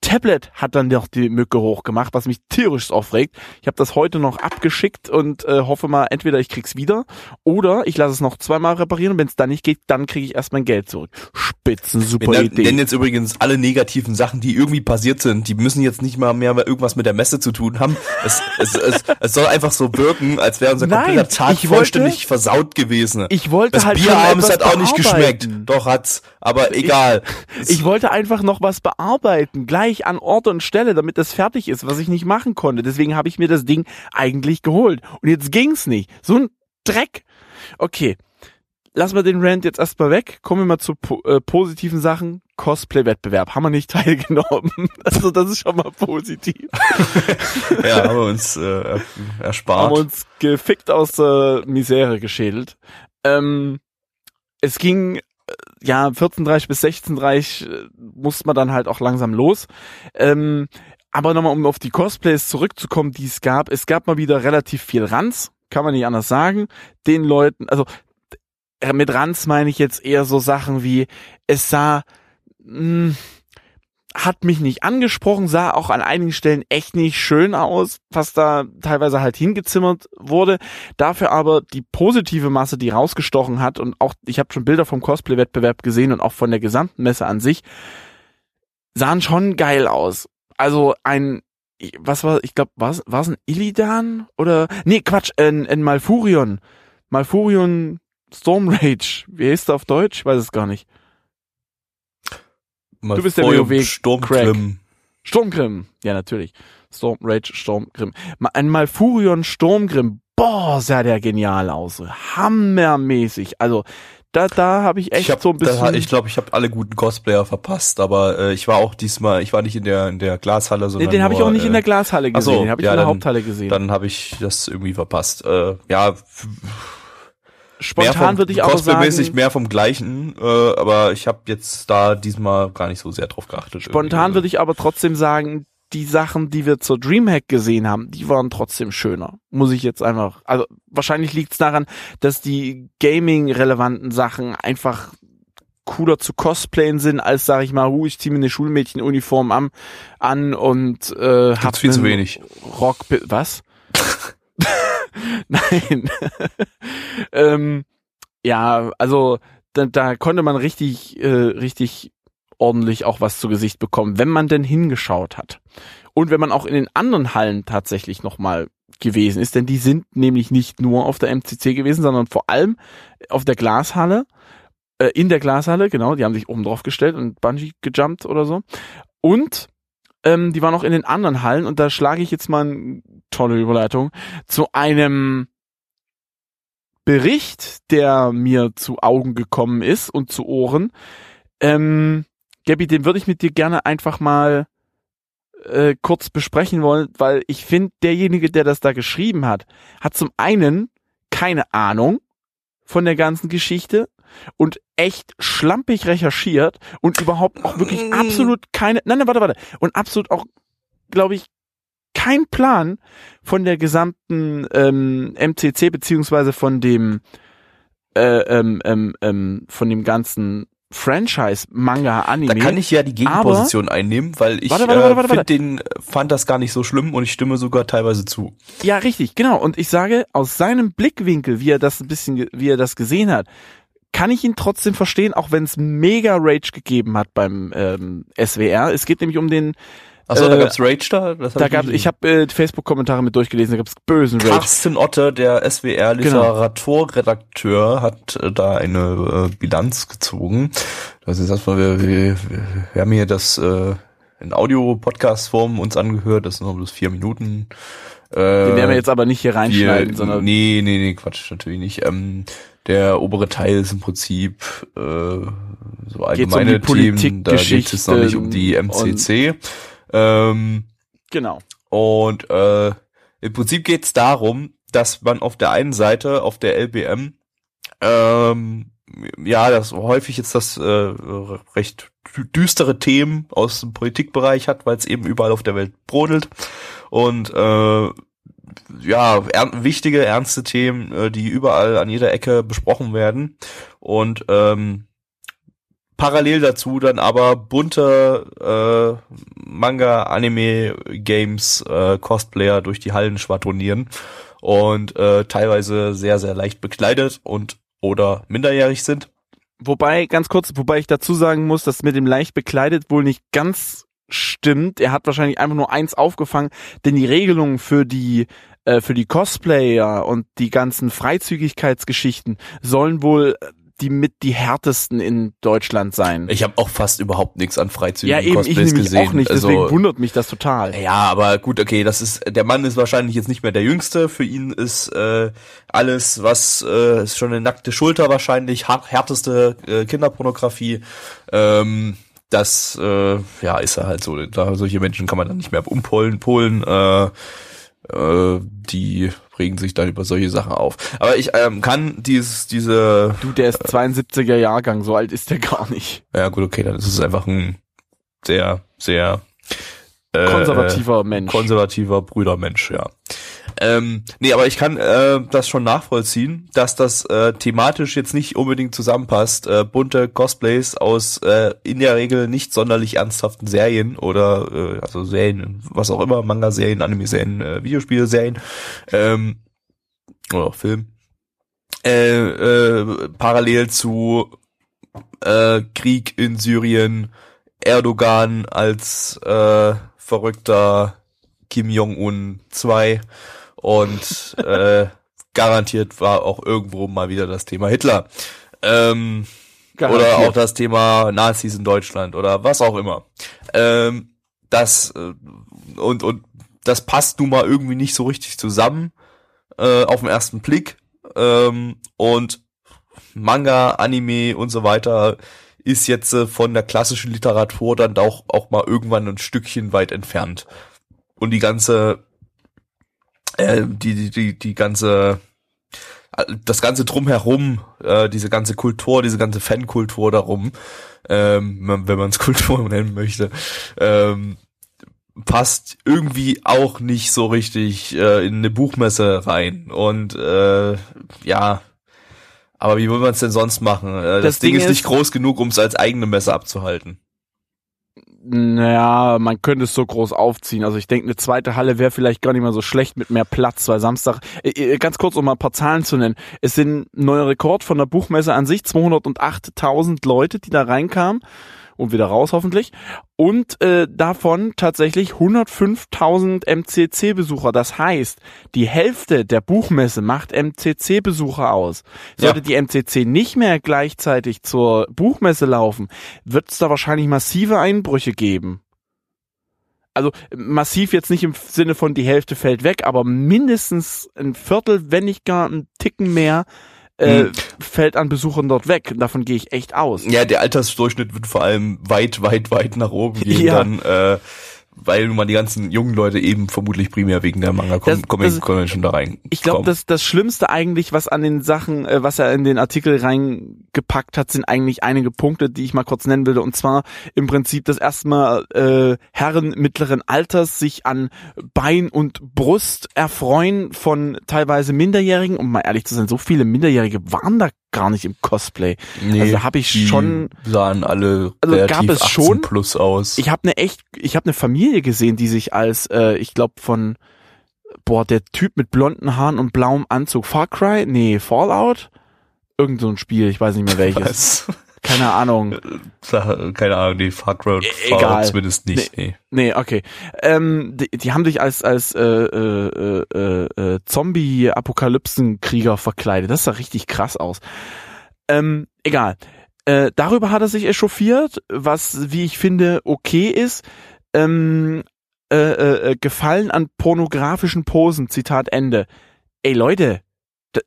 Tablet hat dann noch die Mücke hochgemacht, was mich tierisch aufregt. Ich habe das heute noch abgeschickt und äh, hoffe mal, entweder ich krieg's wieder oder ich lasse es noch zweimal reparieren und wenn es dann nicht geht, dann kriege ich erst mein Geld zurück. Spitzen, super Wir Idee. nennen jetzt übrigens alle negativen Sachen, die irgendwie passiert sind, die müssen jetzt nicht mal mehr irgendwas mit der Messe zu tun haben. Es, es, es, es soll einfach so wirken, als wäre unser Nein, kompletter Tag ich wollte- vollständig versaut gewesen. Ich wollte das halt Bier schon abends etwas hat auch nicht geschmeckt. bearbeiten. Doch hat's, aber egal. Es- Ich wollte einfach noch was bearbeiten, gleich an Ort und Stelle, damit das fertig ist, was ich nicht machen konnte. Deswegen habe ich mir das Ding eigentlich geholt. Und jetzt ging's nicht. So ein Dreck. Okay. Lassen wir den Rant jetzt erstmal weg. Kommen wir mal zu po äh, positiven Sachen. Cosplay-Wettbewerb. Haben wir nicht *laughs* teilgenommen. Also das ist schon mal positiv. *laughs* ja, haben wir uns äh, erspart. haben uns gefickt aus der Misere geschädelt. Ähm, es ging ja 14.30 bis 16.30 äh, musste man dann halt auch langsam los. Ähm, aber nochmal, um auf die Cosplays zurückzukommen, die es gab. Es gab mal wieder relativ viel Ranz, kann man nicht anders sagen. Den Leuten, also mit Ranz meine ich jetzt eher so Sachen wie, es sah, mh, hat mich nicht angesprochen, sah auch an einigen Stellen echt nicht schön aus, was da teilweise halt hingezimmert wurde. Dafür aber die positive Masse, die rausgestochen hat und auch, ich habe schon Bilder vom Cosplay-Wettbewerb gesehen und auch von der gesamten Messe an sich, sahen schon geil aus. Also ein, was war, ich glaube, war es ein Illidan oder, nee, Quatsch, ein, ein Malfurion. Malfurion Stormrage. Wie heißt der auf Deutsch? Ich weiß es gar nicht. Mal du bist der Feuer- WoW Sturmgrimm. Sturmgrimm. Ja, natürlich. Stormrage, Sturmgrimm. Ma- Ein Malfurion Sturmgrimm. Boah, sah der genial aus. Hammermäßig. Also, da, da habe ich echt Ich, hab, so ein bisschen. da, ich glaube, ich habe alle guten Cosplayer verpasst, aber äh, ich war auch diesmal, ich war nicht in der in der Glashalle, nee, sondern den habe ich auch nicht in der äh, Glashalle ach so, gesehen. den habe ich ja, in der dann- Haupthalle gesehen. Dann habe ich das irgendwie verpasst. Äh, ja, Spontan würde ich aber Cosplay-mäßig sagen, mehr vom gleichen, äh, aber ich habe jetzt da diesmal gar nicht so sehr drauf geachtet. spontan würde ich aber trotzdem sagen, die Sachen, die wir zur Dreamhack gesehen haben, die waren trotzdem schöner. Muss ich jetzt einfach, also wahrscheinlich liegt es daran, dass die Gaming-relevanten Sachen einfach cooler zu cosplayen sind, als sag ich mal, hu, ich ziehe mir eine Schulmädchenuniform an, an und äh, hab viel zu wenig. Rock, was? *laughs* *laughs* Nein. *laughs* ähm, ja, also da, da konnte man richtig, äh, richtig ordentlich auch was zu Gesicht bekommen, wenn man denn hingeschaut hat. Und wenn man auch in den anderen Hallen tatsächlich nochmal gewesen ist, denn die sind nämlich nicht nur auf der MCC gewesen, sondern vor allem auf der Glashalle, äh, in der Glashalle, genau, die haben sich oben drauf gestellt und Bungee gejumpt oder so. Und ähm, die waren auch in den anderen Hallen und da schlage ich jetzt mal eine tolle Überleitung zu einem Bericht, der mir zu Augen gekommen ist und zu Ohren. Ähm, Gabby, den würde ich mit dir gerne einfach mal äh, kurz besprechen wollen, weil ich finde, derjenige, der das da geschrieben hat, hat zum einen keine Ahnung von der ganzen Geschichte und echt schlampig recherchiert und überhaupt auch wirklich absolut keine, nein, nein, warte, warte, und absolut auch, glaube ich, kein Plan von der gesamten ähm, MCC beziehungsweise von dem äh, ähm, ähm, ähm, von dem ganzen Franchise Manga Anime. Da kann ich ja die Gegenposition einnehmen, weil ich Warte, warte, warte, äh, find den fand das gar nicht so schlimm und ich stimme sogar teilweise zu. Ja, richtig, genau. Und ich sage, aus seinem Blickwinkel, wie er das ein bisschen, wie er das gesehen hat, kann ich ihn trotzdem verstehen, auch wenn es mega Rage gegeben hat beim ähm, SWR. Es geht nämlich um den, Achso, Äh, da gab's Rage da? Das hab da gab, nicht ich habe äh, Facebook-Kommentare mit durchgelesen, da gab's bösen Rage. Carsten Otte, der SWR-Literaturredakteur, hat äh, da eine äh, Bilanz gezogen. Das ist erstmal, wir, wir, wir haben hier das äh, in Audio-Podcast-Form uns angehört, das sind nur bloß vier Minuten. Äh, Den werden wir jetzt aber nicht hier reinschneiden, wir, sondern Nee, nee, nee, Quatsch, natürlich nicht. Ähm, der obere Teil ist im Prinzip äh, so allgemeine die Themen, da geht es noch nicht um die MCC. Ähm, genau. und äh, im Prinzip geht es darum, dass man auf der einen Seite, auf der LBM, ähm, ja, das häufig jetzt das äh, recht dü- düstere Themen aus dem Politikbereich hat, weil es eben überall auf der Welt brodelt. Und äh, ja, er wichtige, ernste Themen, äh, die überall an jeder Ecke besprochen werden. und ähm, parallel dazu dann aber bunte äh, Manga, Anime, Games, äh, Cosplayer durch die Hallen schwadronieren und äh, teilweise sehr, sehr leicht bekleidet und oder minderjährig sind. Wobei, ganz kurz, wobei ich dazu sagen muss, dass mit dem leicht bekleidet wohl nicht ganz stimmt. Er hat wahrscheinlich einfach nur eins aufgefangen, denn die Regelungen für die äh, für die Cosplayer und die ganzen Freizügigkeitsgeschichten sollen wohl die mit die härtesten in Deutschland sein. Ich habe auch fast überhaupt nichts an freizügigen ja, eben, Cosplays ich gesehen. auch nicht, also, deswegen wundert mich das total. Ja, aber gut, okay, das ist der Mann ist wahrscheinlich jetzt nicht mehr der Jüngste. Für ihn ist äh, alles, was äh, ist schon eine nackte Schulter wahrscheinlich, härteste äh, Kinderpornografie. Ähm, das äh, ja ist er halt so. Da solche Menschen kann man dann nicht mehr umpolen, polen. Äh, äh, die regen sich dann über solche Sachen auf. Aber ich ähm, kann dieses, diese. Du, der ist 72er Jahrgang, so alt ist der gar nicht. Ja gut, okay, dann ist es einfach ein sehr, sehr äh, Konservativer Mensch. konservativer Brüdermensch, ja. Ähm, nee, aber ich kann äh, das schon nachvollziehen, dass das äh, thematisch jetzt nicht unbedingt zusammenpasst. Äh, bunte Cosplays aus äh, in der Regel nicht sonderlich ernsthaften Serien oder äh, also Serien, was auch immer, Manga-Serien, Anime-Serien, äh, Videospiele-Serien ähm, oder auch Film. Äh, äh, parallel zu äh, Krieg in Syrien, Erdogan als äh, verrückter Kim Jong-un 2 und äh, garantiert war auch irgendwo mal wieder das Thema Hitler. Ähm, Garantiert. oder auch das Thema Nazis in Deutschland oder was auch immer. Ähm, das äh, und und das passt nun mal irgendwie nicht so richtig zusammen äh, auf den ersten Blick. Ähm, und Manga, Anime und so weiter ist jetzt äh, von der klassischen Literatur dann auch auch mal irgendwann ein Stückchen weit entfernt. Und die ganze äh, die die die die ganze das ganze drumherum, äh, diese ganze Kultur, diese ganze Fankultur darum, ähm, wenn man es *laughs* Kultur nennen möchte, ähm, passt irgendwie auch nicht so richtig äh, in eine Buchmesse rein. Und äh, ja, aber wie will man es denn sonst machen? Äh, das, Das Ding, Ding ist nicht groß genug, um es als eigene Messe abzuhalten. Naja, man könnte es so groß aufziehen. Also ich denke, eine zweite Halle wäre vielleicht gar nicht mal so schlecht mit mehr Platz, weil Samstag, äh, äh, ganz kurz, um mal ein paar Zahlen zu nennen. Es sind neuer Rekord von der Buchmesse an sich, 208.000 Leute, die da reinkamen und wieder raus hoffentlich. Und äh, davon tatsächlich 105.000 MCC-Besucher. Das heißt, die Hälfte der Buchmesse macht MCC-Besucher aus. Sollte Ja. die MCC nicht mehr gleichzeitig zur Buchmesse laufen, wird es da wahrscheinlich massive Einbrüche geben. Also massiv jetzt nicht im Sinne von die Hälfte fällt weg, aber mindestens ein Viertel, wenn nicht gar ein Ticken mehr, äh, Hm. fällt an Besuchern dort weg. Davon gehe ich echt aus. Ja, der Altersdurchschnitt wird vor allem weit, weit, weit nach oben gehen *laughs* Ja. dann, äh, weil nun mal die ganzen jungen Leute eben vermutlich primär wegen der Manga Das- Comic das- Convention da rein. Ich glaube, kommen. das, das Schlimmste eigentlich, was an den Sachen, äh, was er in den Artikel reingepackt hat, sind eigentlich einige Punkte, die ich mal kurz nennen will. Und zwar im Prinzip, dass erstmal äh, Herren mittleren Alters sich an Bein und Brust erfreuen von teilweise Minderjährigen. Um mal ehrlich zu sein, so viele Minderjährige waren da gar nicht im Cosplay. Nee, also habe ich schon sahen alle Also gab es 18 schon- plus aus. ich habe eine echt, ich habe eine Familie gesehen, die sich als, äh, ich glaube von, boah, der Typ mit blonden Haaren und blauem Anzug, Far Cry, nee, Fallout, irgend so ein Spiel, ich weiß nicht mehr *laughs* welches, Was? Keine Ahnung, Sa- Keine Ahnung, die Far Cry E- egal. zumindest nicht. Nee. nee, okay, ähm, die, die haben sich als als äh, äh, äh, äh, Zombie-Apokalypsen-Krieger verkleidet, das sah richtig krass aus, ähm, egal. Äh, darüber hat er sich echauffiert, was, wie ich finde, okay ist. Ähm, äh, äh, äh, Gefallen an pornografischen Posen, Zitat Ende. Ey Leute, d-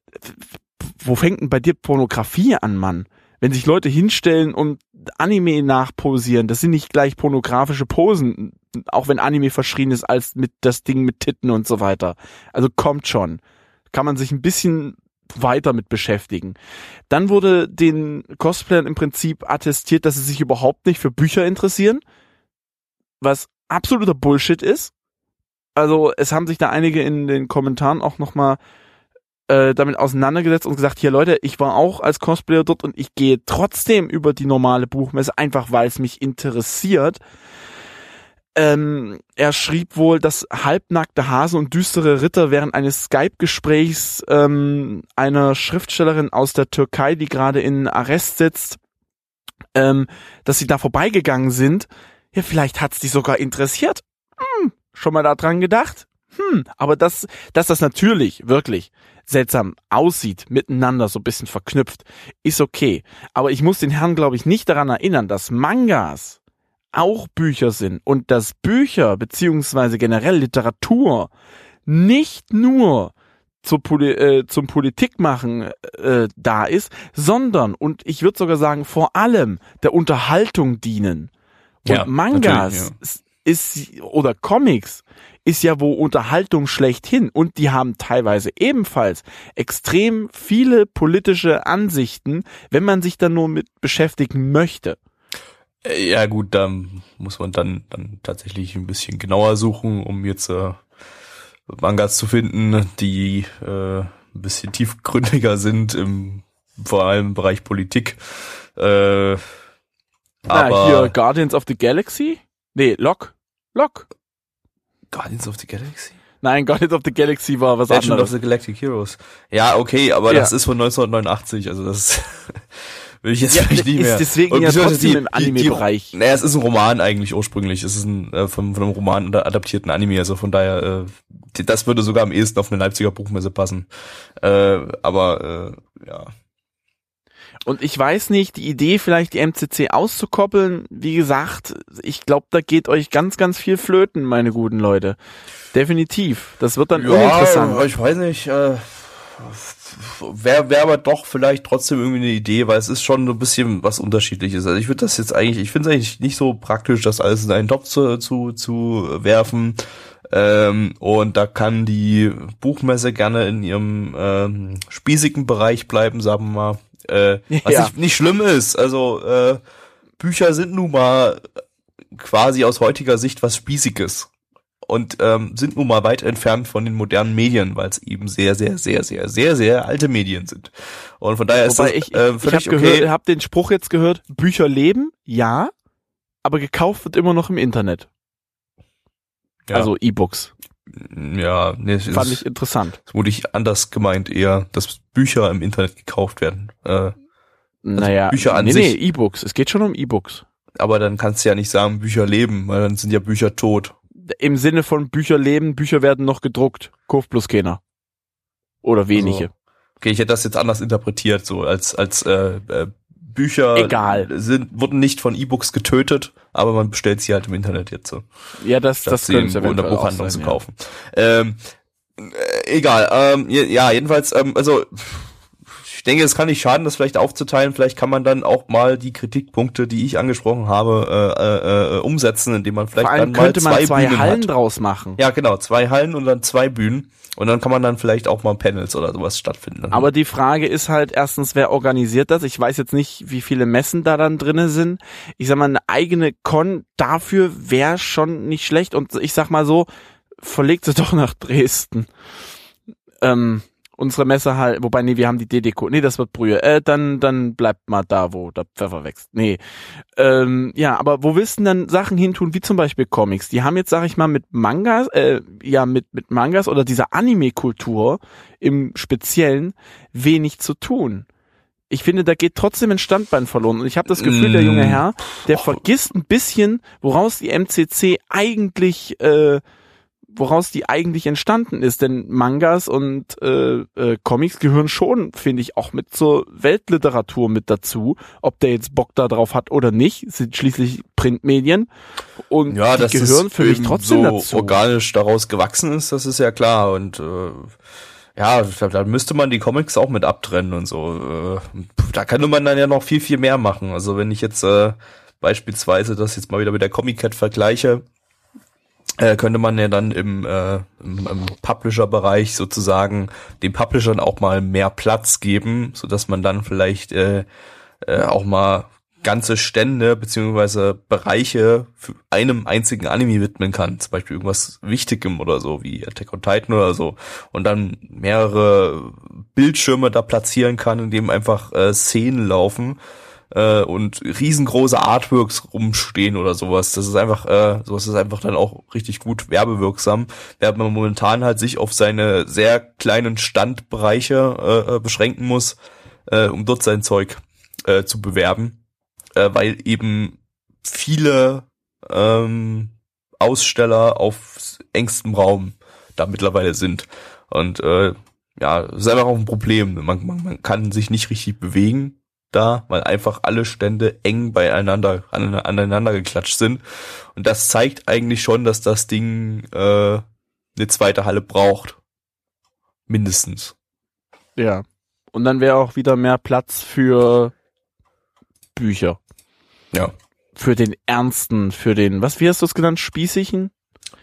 wo fängt denn bei dir Pornografie an, Mann? Wenn sich Leute hinstellen und Anime nachposieren, das sind nicht gleich pornografische Posen, auch wenn Anime verschrien ist als mit das Ding mit Titten und so weiter. Also kommt schon. Kann man sich ein bisschen weiter mit beschäftigen. Dann wurde den Cosplayern im Prinzip attestiert, dass sie sich überhaupt nicht für Bücher interessieren, was absoluter Bullshit ist. Also es haben sich da einige in den Kommentaren auch nochmal äh, damit auseinandergesetzt und gesagt, hier Leute, ich war auch als Cosplayer dort und ich gehe trotzdem über die normale Buchmesse, einfach weil es mich interessiert. Ähm, er schrieb wohl, dass halbnackte Hase und düstere Ritter während eines Skype-Gesprächs ähm, einer Schriftstellerin aus der Türkei, die gerade in Arrest sitzt, ähm, dass sie da vorbeigegangen sind. Ja, vielleicht hat's die sogar interessiert. Hm, schon mal daran gedacht? Hm, aber das, dass das natürlich wirklich seltsam aussieht, miteinander so ein bisschen verknüpft, ist okay. Aber ich muss den Herrn, glaube ich, nicht daran erinnern, dass Mangas auch Bücher sind und dass Bücher beziehungsweise generell Literatur nicht nur zur Poli äh, zum Politikmachen äh, da ist, sondern und ich würde sogar sagen vor allem der Unterhaltung dienen. Und Ja, Mangas ist, ist oder Comics ist ja wo Unterhaltung schlechthin und die haben teilweise ebenfalls extrem viele politische Ansichten, wenn man sich da nur mit beschäftigen möchte. Äh, Ja gut, da muss man dann, dann tatsächlich ein bisschen genauer suchen, um jetzt äh, Mangas zu finden, die äh, ein bisschen tiefgründiger sind, im, vor allem im Bereich Politik. Äh, Na, aber hier Guardians of the Galaxy? Nee, Lock. Lock. Guardians of the Galaxy? Nein, Guardians of the Galaxy war was Legend of anderes. the Galactic Heroes. Ja, okay, aber Ja. das ist von 1989, also das *laughs* will ich jetzt Ja, vielleicht nicht ist mehr. deswegen Und ja trotzdem im Anime-Bereich. Naja, es ist ein Roman eigentlich ursprünglich. Es ist ein äh, von, von einem Roman adaptierten Anime, also von daher, äh, das würde sogar am ehesten auf eine Leipziger Buchmesse passen. Äh, aber äh, ja. Und ich weiß nicht, die Idee vielleicht die MCC auszukoppeln, wie gesagt, ich glaube, da geht euch ganz, ganz viel flöten, meine guten Leute. Definitiv. Das wird dann uninteressant. ich weiß nicht. Äh, Wäre wär aber doch vielleicht trotzdem irgendwie eine Idee, weil es ist schon so ein bisschen was Unterschiedliches. Also ich würde das jetzt eigentlich, ich finde es eigentlich nicht so praktisch, das alles in einen Topf zu, zu, zu werfen. Ähm, und da kann die Buchmesse gerne in ihrem ähm, spießigen Bereich bleiben, sagen wir mal. Äh, was Ja. nicht, schlimm ist. Also äh, Bücher sind nun mal quasi aus heutiger Sicht was Spießiges und ähm, sind nun mal weit entfernt von den modernen Medien, weil es eben sehr, sehr, sehr, sehr, sehr, sehr alte Medien sind. Und von daher ist Wobei das ich, äh, ich habe völlig gehört, okay. hab den Spruch jetzt gehört, Bücher leben, ja, aber gekauft wird immer noch im Internet. Ja. Also E-Books. Ja, nee, es Fand ist ich interessant. vermutlich anders gemeint eher, dass Bücher im Internet gekauft werden. Äh, naja, Bücher an nee, sich- nee, E-Books. Es geht schon um E-Books. aber dann kannst du ja nicht sagen, Bücher leben, weil dann sind ja Bücher tot. Im Sinne von Bücher leben, Bücher werden noch gedruckt. Kauft bloß keiner. Oder wenige. Also, okay, ich hätte das jetzt anders interpretiert, so als als äh, äh, Bücher Egal. sind wurden nicht von E-Books getötet, aber man bestellt sie halt im Internet jetzt so. ja, das, das sie könnte in der Buchhandlung sein, zu ja. kaufen. Ähm, äh, egal, ähm, ja, jedenfalls, ähm, also ich denke, es kann nicht schaden, das vielleicht aufzuteilen. Vielleicht kann man dann auch mal die Kritikpunkte, die ich angesprochen habe, äh, äh, äh, umsetzen, indem man vielleicht Vor allem dann mal könnte man zwei, zwei Bühnen Hallen hat. draus machen. Ja, genau, zwei Hallen und dann zwei Bühnen. Und dann kann man dann vielleicht auch mal Panels oder sowas stattfinden. Aber die Frage ist halt erstens, wer organisiert das? Ich weiß jetzt nicht, wie viele Messen da dann drinne sind. Ich sag mal, eine eigene Con dafür wäre schon nicht schlecht. Und ich sag mal so, verlegt sie doch nach Dresden. Ähm, unsere Messe halt, wobei, nee, wir haben die DDK. Nee, das wird Brühe. Äh, dann, dann bleibt mal da, wo der Pfeffer wächst. Nee. Ähm, ja, aber wo willst du denn dann Sachen hintun, wie zum Beispiel Comics? Die haben jetzt, sag ich mal, mit Mangas, äh, ja, mit, mit Mangas oder dieser Anime-Kultur im Speziellen wenig zu tun. Ich finde, da geht trotzdem ein Standbein verloren. Und ich habe das Gefühl, der junge Mm. Herr, der vergisst ein bisschen, woraus die MCC eigentlich, äh, woraus die eigentlich entstanden ist. Denn Mangas und äh, äh, Comics gehören schon, finde ich, auch mit zur Weltliteratur mit dazu. Ob der jetzt Bock da drauf hat oder nicht, sind schließlich Printmedien. Und ja, die gehören für mich trotzdem so dazu. organisch daraus gewachsen ist, das ist ja klar. Und äh, ja, da, müsste man die Comics auch mit abtrennen und so. Äh, da könnte man dann ja noch viel, viel mehr machen. Also wenn ich jetzt äh, beispielsweise das jetzt mal wieder mit der Comic Cat vergleiche, äh, könnte man ja dann im, äh, im, im Publisher-Bereich sozusagen den Publishern auch mal mehr Platz geben, so dass man dann vielleicht äh, äh, auch mal ganze Stände beziehungsweise Bereiche für einem einzigen Anime widmen kann, zum Beispiel irgendwas Wichtigem oder so, wie Attack on Titan oder so, und dann mehrere Bildschirme da platzieren kann, in dem einfach äh, Szenen laufen äh, und riesengroße Artworks rumstehen oder sowas. Das ist einfach, äh, sowas ist einfach dann auch richtig gut werbewirksam, während man momentan halt sich auf seine sehr kleinen Standbereiche äh, äh beschränken muss, äh, um dort sein Zeug äh, zu bewerben äh, weil eben viele ähm, Aussteller auf engstem Raum da mittlerweile sind. Und äh, ja, ist einfach auch ein Problem. Man, man, man kann sich nicht richtig bewegen da, weil einfach alle Stände eng beieinander an, aneinander geklatscht sind. Und das zeigt eigentlich schon, dass das Ding äh, eine zweite Halle braucht. Mindestens. Ja. Und dann wäre auch wieder mehr Platz für Bücher. Ja. Für den Ernsten, für den, was, wie hast du es genannt, Spießigen?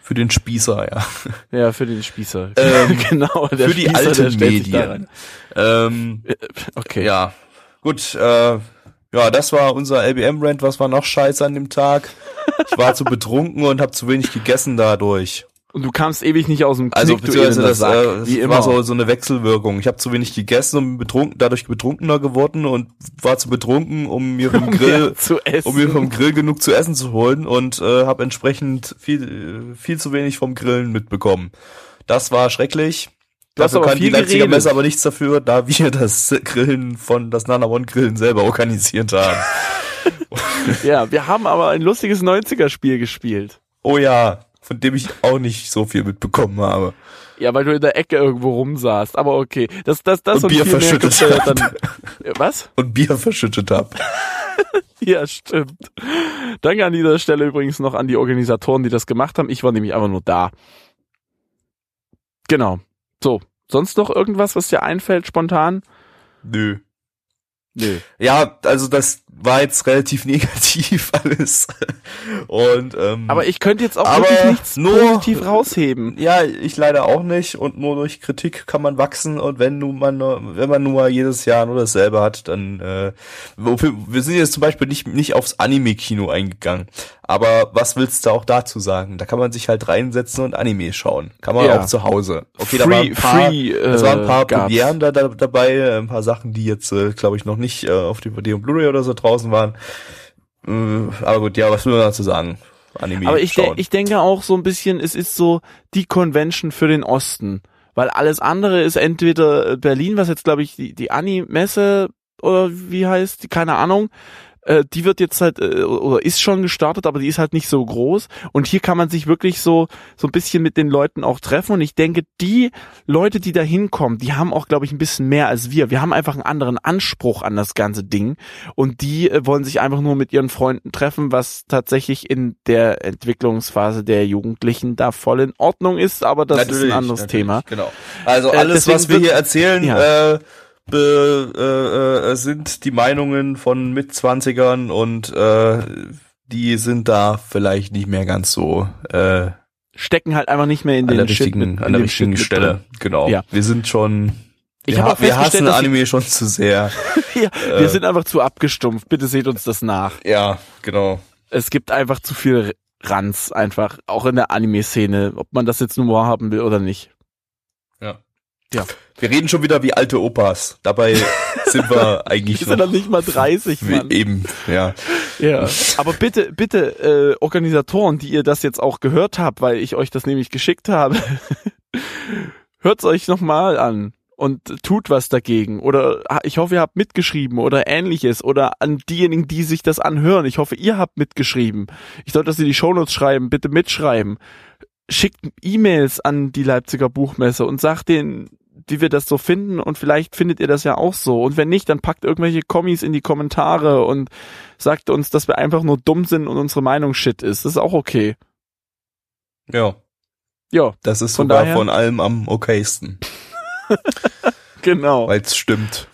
Für den Spießer, ja. Ja, für den Spießer. *laughs* *laughs* Ähm, genau, für die Spießer, alten der Medien. Ähm, rein. Okay. ja, gut, äh, ja, das war unser LBM-Rant. Was war noch scheiße an dem Tag? Ich war zu betrunken und habe zu wenig gegessen dadurch. Und du kamst ewig nicht aus dem Knick, Also beziehungsweise das Sack, äh, wie immer. war so, so eine Wechselwirkung. Ich habe zu wenig gegessen und bin betrunken, dadurch betrunkener geworden und war zu betrunken, um mir vom *laughs* Grill, mehr zu essen. um mir vom Grill genug zu essen zu holen und äh, habe entsprechend viel, äh, viel zu wenig vom Grillen mitbekommen. Das war schrecklich. Du hast aber kann die viel Leipziger geredet. Messe aber nichts dafür, da wir das Grillen von das Nana One Grillen selber organisiert haben. *laughs* Ja, wir haben aber ein lustiges 90er-Spiel gespielt. Oh ja, von dem ich auch nicht so viel mitbekommen habe. Ja, weil du in der Ecke irgendwo rumsaßt. Aber okay, das, das, das Und und, Bier verschüttet hab. dann. *laughs* Was? Und Bier verschüttet habe. *laughs* Ja, stimmt. Danke an dieser Stelle übrigens noch an die Organisatoren, die das gemacht haben. Ich war nämlich einfach nur da. Genau. So. Sonst noch irgendwas, was dir einfällt, spontan? Nö. Nö. Ja, also das war jetzt relativ *laughs* negativ alles. Und ähm, Aber ich könnte jetzt auch wirklich nichts nur- positiv rausheben. ja, ich leider auch nicht und nur durch Kritik kann man wachsen und wenn nun man nur, wenn man nur mal jedes Jahr nur dasselbe hat, dann äh, wir sind jetzt zum Beispiel nicht nicht aufs Anime-Kino eingegangen. Aber was willst du auch dazu sagen? Da kann man sich halt reinsetzen und Anime schauen. Kann man Ja. auch zu Hause. Okay, Free- da waren ein paar, free, äh, es waren ein paar gab's. Premieren da, da dabei, ein paar Sachen, die jetzt äh, glaube ich noch nicht äh, auf DVD und Blu-ray oder so draußen waren. Äh, aber gut, ja, was will man dazu sagen? Anime Aber ich, de ich denke auch so ein bisschen, es ist so die Convention für den Osten. Weil alles andere ist entweder Berlin, was jetzt glaube ich die, die Ani-Messe oder wie heißt die, keine Ahnung. Äh, die wird jetzt halt, äh, oder ist schon gestartet, aber die ist halt nicht so groß. Und hier kann man sich wirklich so, so ein bisschen mit den Leuten auch treffen. Und ich denke, die Leute, die da hinkommen, die haben auch, glaube ich, ein bisschen mehr als wir. Wir haben einfach einen anderen Anspruch an das ganze Ding. Und die äh, wollen sich einfach nur mit ihren Freunden treffen, was tatsächlich in der Entwicklungsphase der Jugendlichen da voll in Ordnung ist. Aber das ist ein anderes natürlich, Thema. Genau. Also Äh, alles, deswegen was wir hier erzählen, Ja. äh, be, äh, äh, sind die Meinungen von Mitzwanzigern und äh, die sind da vielleicht nicht mehr ganz so äh, Stecken halt einfach nicht mehr in an den der Shit richtigen, an der richtigen Stelle. Genau. Ja. Wir sind schon. Ich wir, hab ha- auch wir hassen Anime schon zu sehr. *laughs* Ja, wir sind einfach zu abgestumpft. Bitte seht uns das nach. Ja, genau. Es gibt einfach zu viel Ranz einfach, auch in der Anime-Szene, ob man das jetzt nur wahrhaben will oder nicht. Ja. Wir reden schon wieder wie alte Opas. Dabei *laughs* sind wir eigentlich Wir sind noch nicht mal 30, wie Mann. eben. Ja. Ja, aber bitte, bitte, äh, Organisatoren, die ihr das jetzt auch gehört habt, weil ich euch das nämlich geschickt habe, *laughs* hört's euch nochmal an und tut was dagegen. Oder ah, ich hoffe, ihr habt mitgeschrieben oder ähnliches. Oder an diejenigen, die sich das anhören. Ich hoffe, ihr habt mitgeschrieben. Ich sollte das in die Shownotes schreiben, bitte mitschreiben. Schickt E-Mails an die Leipziger Buchmesse und sagt denen, wie wir das so finden und vielleicht findet ihr das ja auch so. Und wenn nicht, dann packt irgendwelche Kommis in die Kommentare und sagt uns, dass wir einfach nur dumm sind und unsere Meinung shit ist. Das ist auch okay. Ja. Ja, Das ist Von sogar daher- von allem am okaysten. *laughs* genau. weil es stimmt.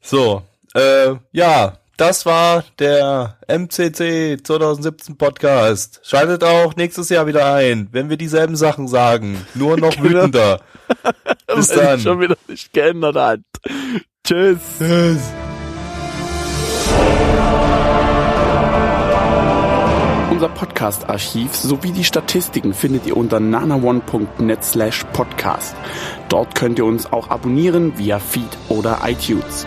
So, äh, ja, das war der MCC 2017 Podcast. Schaltet auch nächstes Jahr wieder ein, wenn wir dieselben Sachen sagen, nur noch Genau. wütender. *laughs* Bis dann. schon wieder nicht geändert hat. Tschüss. Tschüss. unser Podcast-Archiv sowie die Statistiken findet ihr unter nanaone.net slash podcast. Dort könnt ihr uns auch abonnieren via Feed oder iTunes.